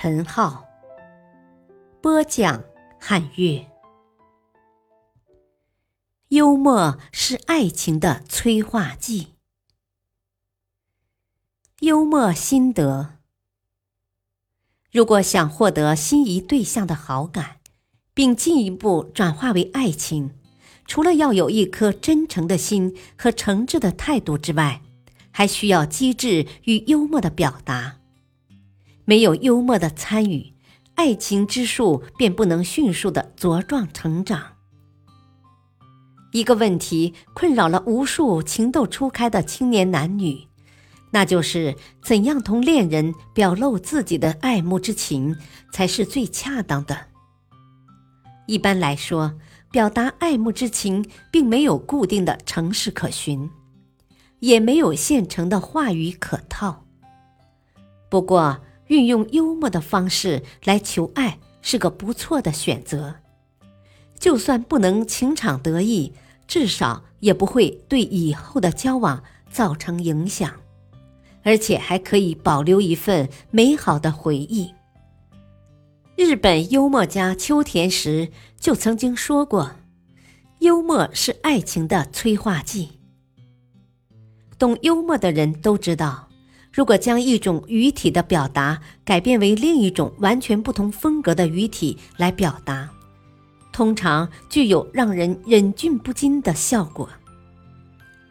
陈浩播讲，汉乐。幽默是爱情的催化剂。幽默心得：如果想获得心仪对象的好感，并进一步转化为爱情，除了要有一颗真诚的心和诚挚的态度之外，还需要机智与幽默的表达。没有幽默的参与，爱情之树便不能迅速的茁壮成长。一个问题困扰了无数情窦初开的青年男女，那就是怎样同恋人表露自己的爱慕之情才是最恰当的。一般来说，表达爱慕之情并没有固定的程式可循，也没有现成的话语可套。不过，运用幽默的方式来求爱是个不错的选择，就算不能情场得意，至少也不会对以后的交往造成影响，而且还可以保留一份美好的回忆。日本幽默家秋田石就曾经说过：“幽默是爱情的催化剂。”懂幽默的人都知道。如果将一种语体的表达改变为另一种完全不同风格的语体来表达，通常具有让人忍俊不禁的效果。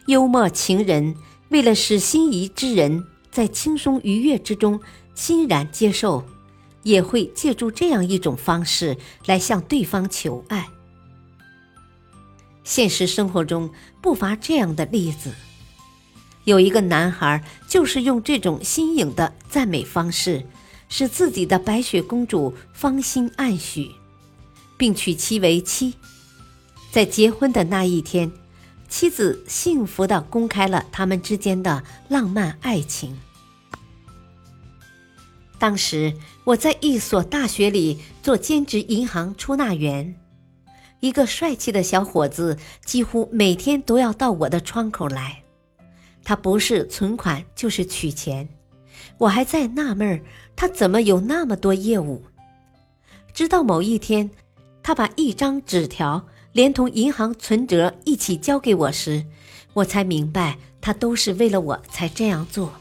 幽默情人为了使心仪之人在轻松愉悦之中欣然接受，也会借助这样一种方式来向对方求爱。现实生活中不乏这样的例子。有一个男孩，就是用这种新颖的赞美方式，使自己的白雪公主芳心暗许，并娶妻为妻。在结婚的那一天，妻子幸福的公开了他们之间的浪漫爱情。当时我在一所大学里做兼职银行出纳员，一个帅气的小伙子几乎每天都要到我的窗口来。他不是存款就是取钱，我还在纳闷儿，他怎么有那么多业务？直到某一天，他把一张纸条连同银行存折一起交给我时，我才明白他都是为了我才这样做。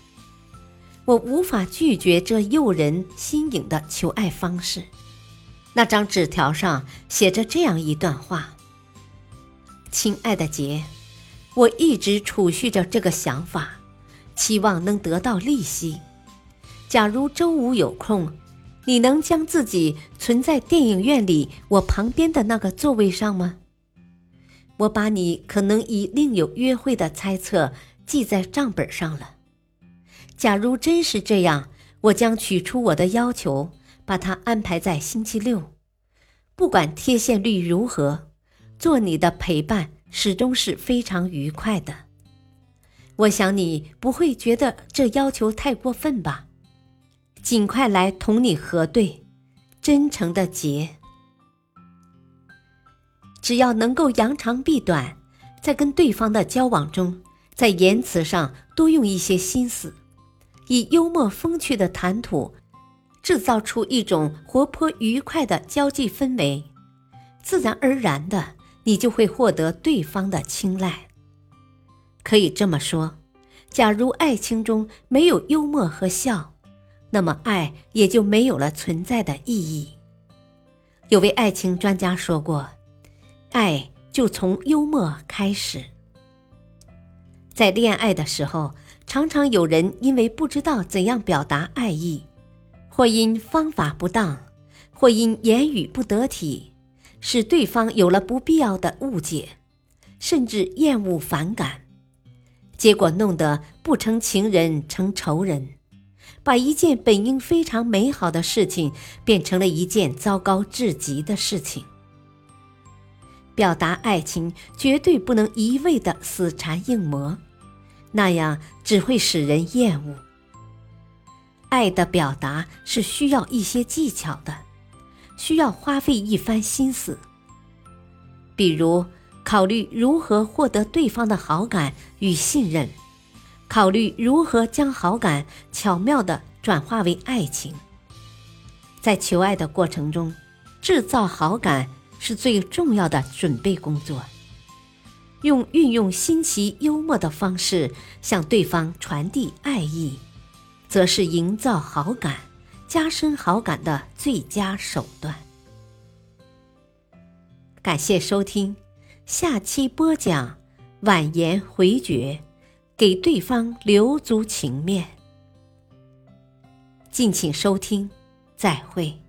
我无法拒绝这诱人新颖的求爱方式。那张纸条上写着这样一段话：“亲爱的杰。”我一直储蓄着这个想法，期望能得到利息。假如周五有空，你能将自己存在电影院里我旁边的那个座位上吗？我把你可能已另有约会的猜测记在账本上了。假如真是这样，我将取出我的要求，把它安排在星期六。不管贴现率如何，做你的陪伴。始终是非常愉快的，我想你不会觉得这要求太过分吧？尽快来同你核对，真诚的结。只要能够扬长避短，在跟对方的交往中，在言辞上多用一些心思，以幽默风趣的谈吐，制造出一种活泼愉快的交际氛围，自然而然的。你就会获得对方的青睐。可以这么说，假如爱情中没有幽默和笑，那么爱也就没有了存在的意义。有位爱情专家说过：“爱就从幽默开始。”在恋爱的时候，常常有人因为不知道怎样表达爱意，或因方法不当，或因言语不得体。使对方有了不必要的误解，甚至厌恶反感，结果弄得不成情人成仇人，把一件本应非常美好的事情变成了一件糟糕至极的事情。表达爱情绝对不能一味的死缠硬磨，那样只会使人厌恶。爱的表达是需要一些技巧的，需要花费一番心思。比如，考虑如何获得对方的好感与信任，考虑如何将好感巧妙的转化为爱情。在求爱的过程中，制造好感是最重要的准备工作。用运用新奇幽默的方式向对方传递爱意，则是营造好感、加深好感的最佳手段。感谢收听，下期播讲婉言回绝，给对方留足情面。敬请收听，再会。